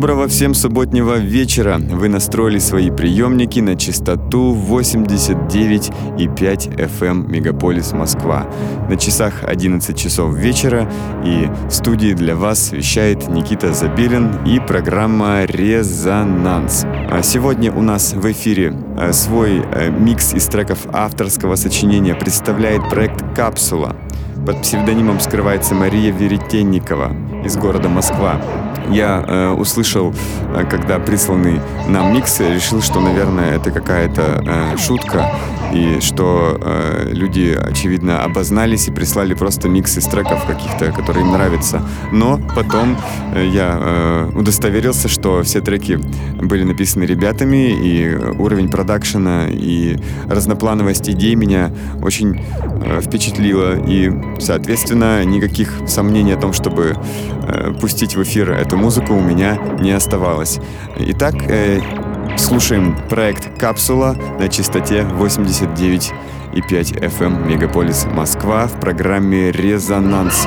Доброго всем субботнего вечера. Вы настроили свои приемники на частоту 89,5 FM эм Мегаполис Москва. На часах 11 часов вечера и в студии для вас вещает Никита Забелин и программа «Резонанс». А сегодня у нас в эфире э, свой э, микс из треков авторского сочинения представляет проект «Капсула». Под псевдонимом скрывается Мария Веретенникова из города Москва я э, услышал, э, когда присланный нам микс, решил, что, наверное, это какая-то э, шутка, и что э, люди, очевидно, обознались и прислали просто микс из треков каких-то, которые им нравятся. Но потом э, я э, удостоверился, что все треки были написаны ребятами, и уровень продакшена и разноплановость идей меня очень э, впечатлило. И, соответственно, никаких сомнений о том, чтобы э, пустить в эфир эту музыку, у меня не оставалось. Итак, э, Слушаем проект «Капсула» на частоте 89,5 FM эм Мегаполис Москва в программе «Резонанс».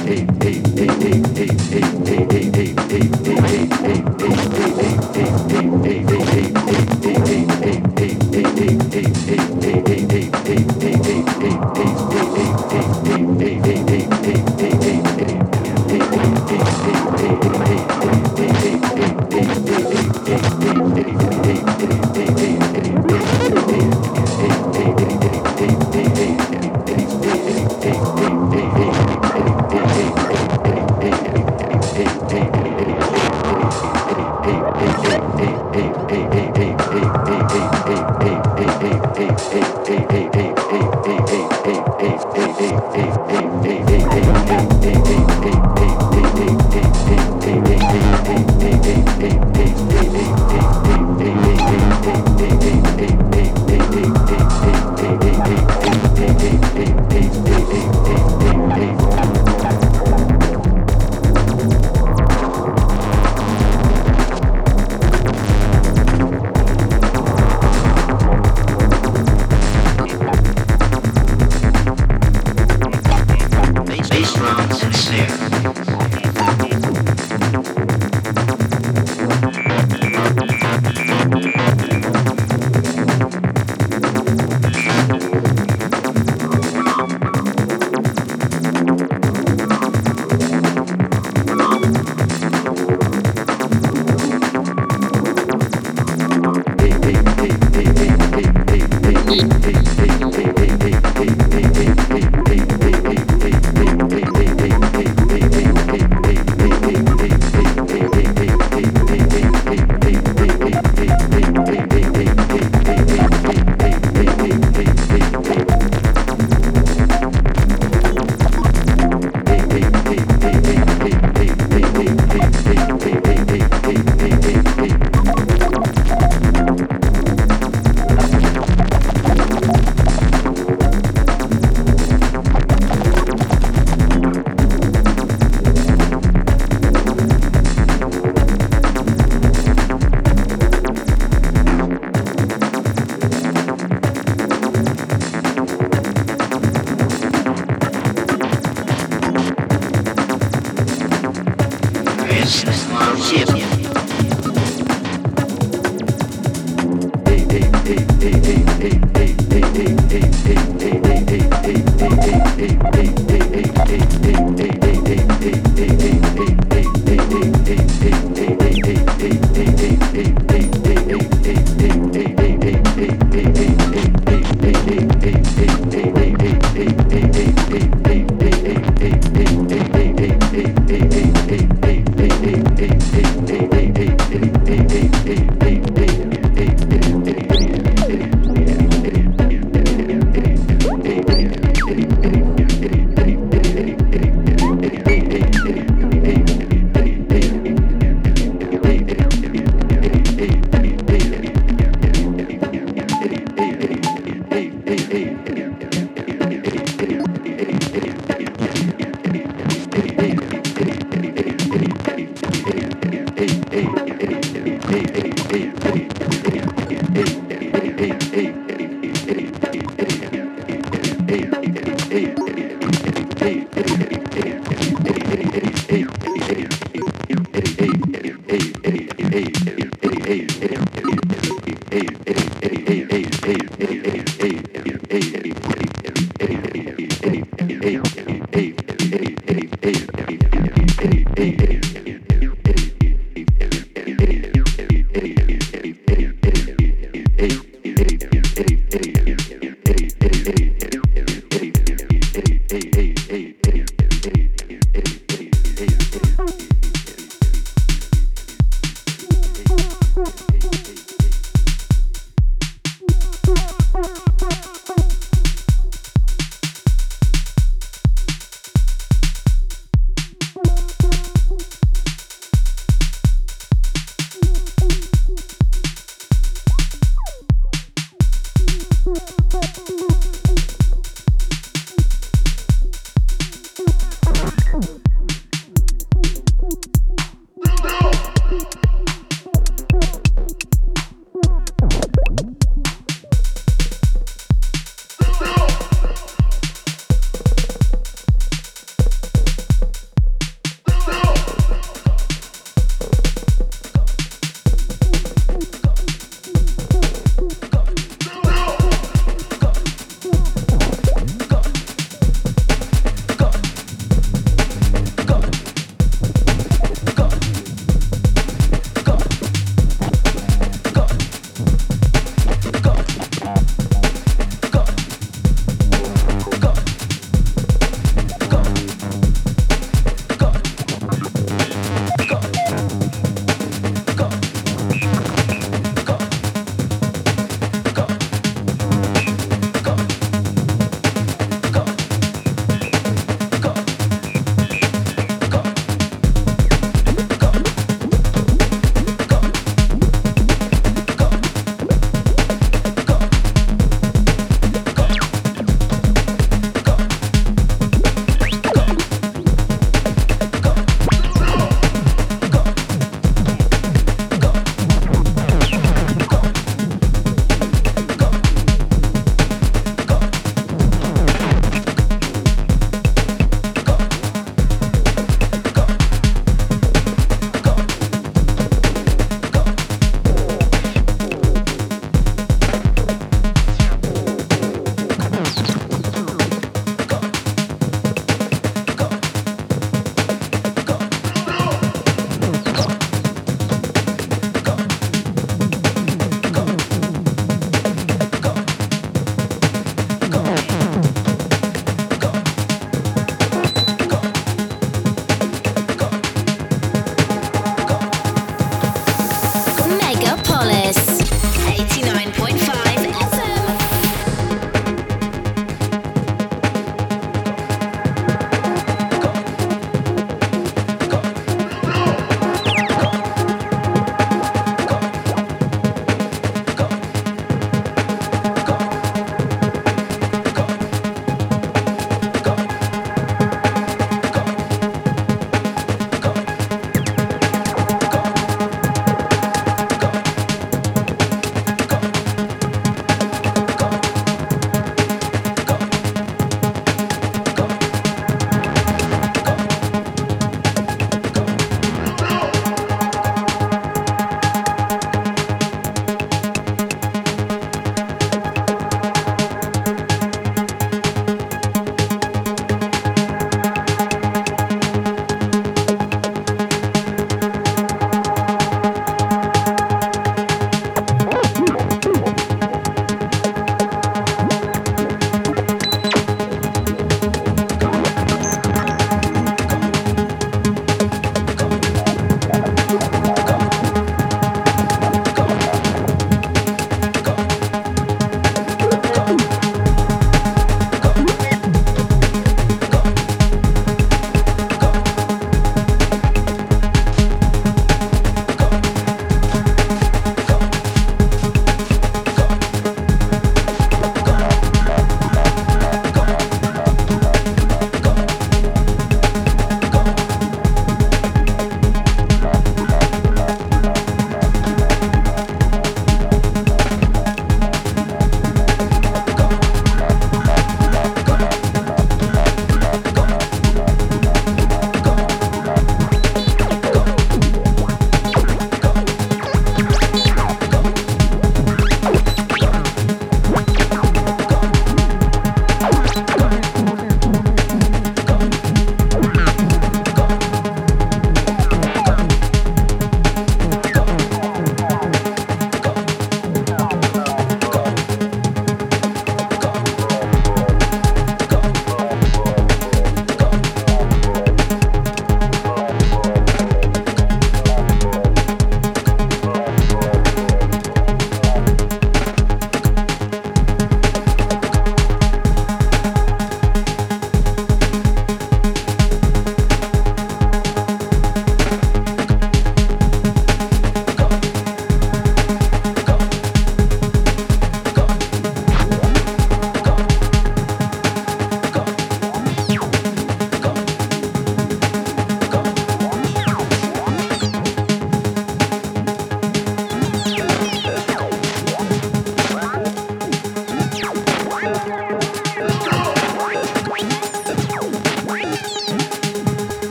eight.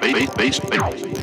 Base, base, base.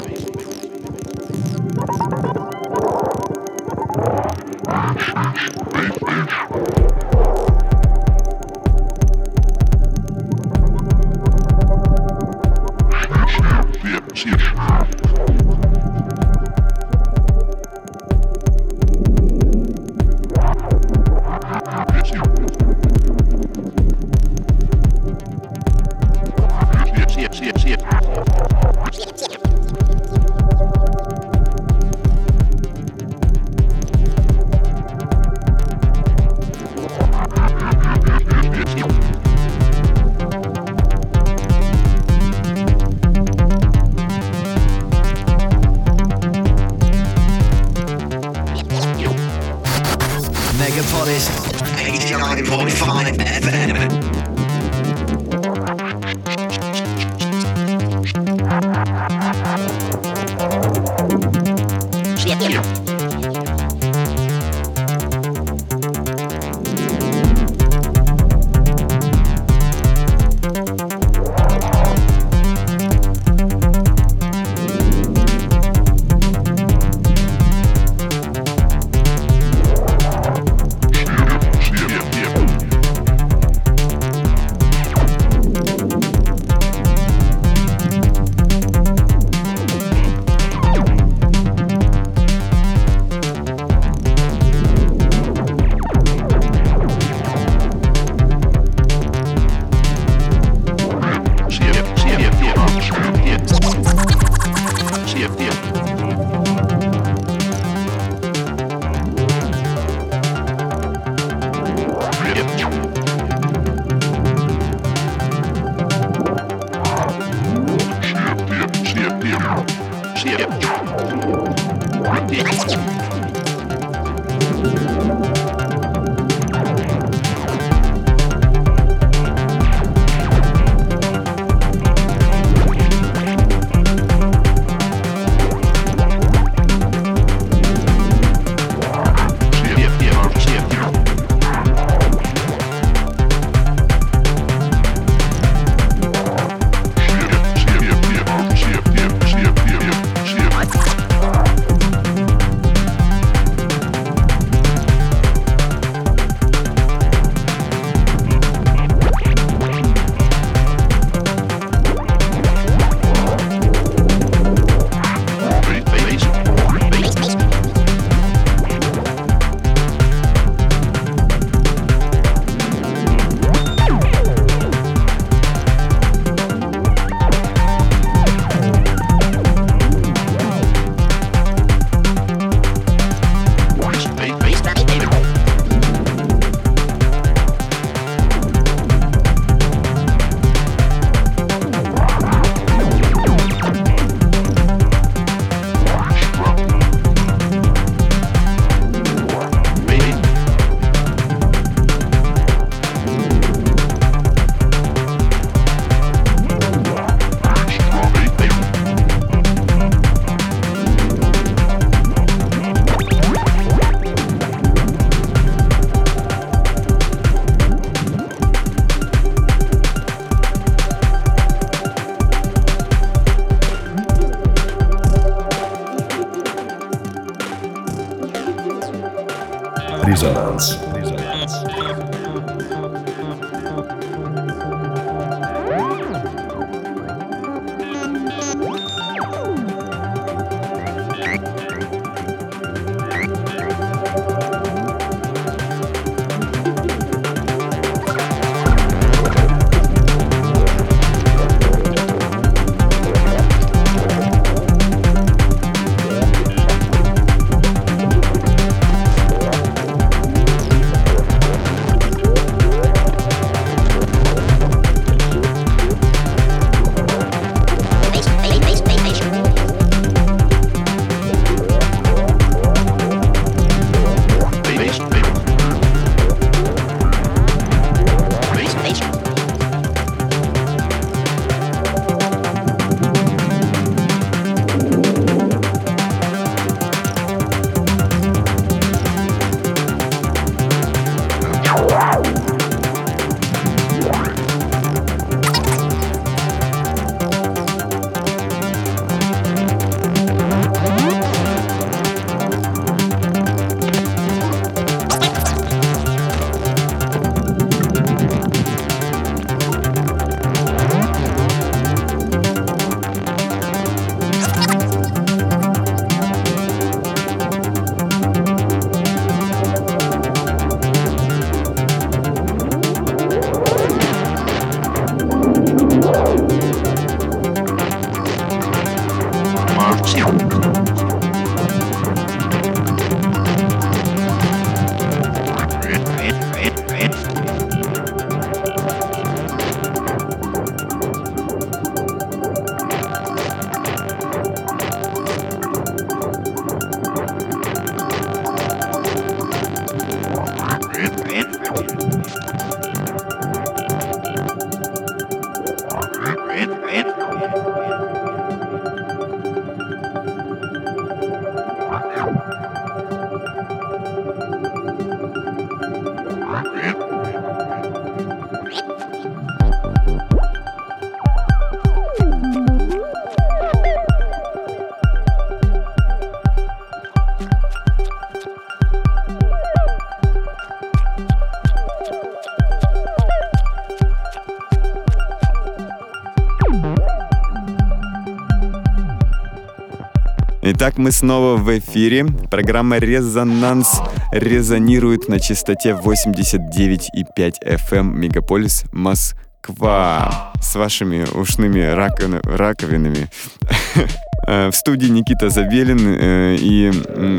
Итак, мы снова в эфире. Программа «Резонанс» резонирует на частоте 89,5 FM Мегаполис Москва с вашими ушными раковинами. Э, в студии Никита Забелин, э, и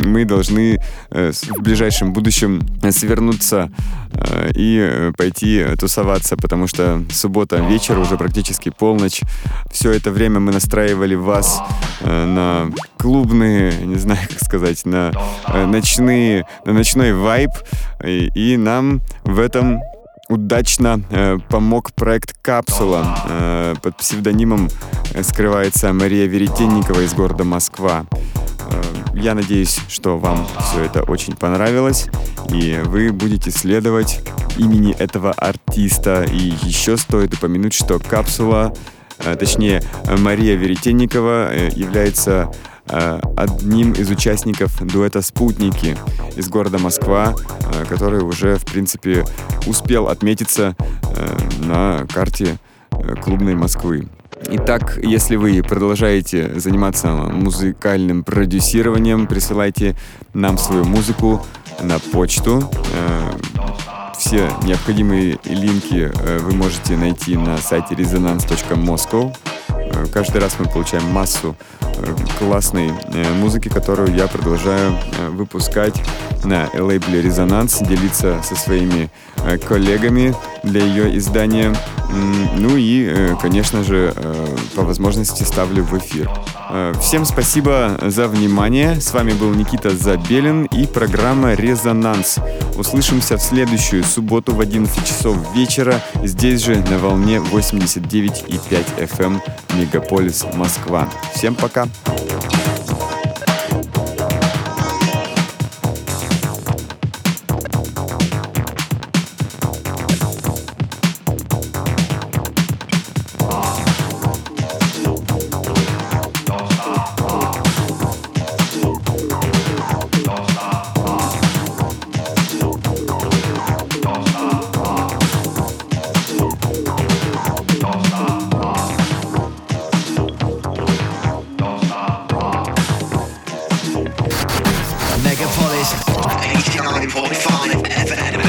мы должны э, в ближайшем будущем свернуться и пойти тусоваться, потому что суббота вечер, уже практически полночь. Все это время мы настраивали вас на клубные, не знаю, как сказать, на ночные, на ночной вайб, и, и нам в этом удачно э, помог проект «Капсула». Э, под псевдонимом э, скрывается Мария Веретенникова из города Москва. Э, я надеюсь, что вам все это очень понравилось, и вы будете следовать имени этого артиста. И еще стоит упомянуть, что «Капсула», э, точнее, Мария Веретенникова э, является Э, одним из участников дуэта «Спутники» из города Москва, э, который уже, в принципе, успел отметиться э, на карте клубной Москвы. Итак, если вы продолжаете заниматься музыкальным продюсированием, присылайте нам свою музыку на почту. Все необходимые линки вы можете найти на сайте resonance.moscow. Каждый раз мы получаем массу классной э, музыки, которую я продолжаю э, выпускать на лейбле «Резонанс», делиться со своими э, коллегами для ее издания. Ну и, конечно же, по возможности ставлю в эфир. Всем спасибо за внимание. С вами был Никита Забелин и программа «Резонанс». Услышимся в следующую субботу в 11 часов вечера здесь же на волне 89,5 FM Мегаполис Москва. Всем пока! Stop. 1945. Ever had a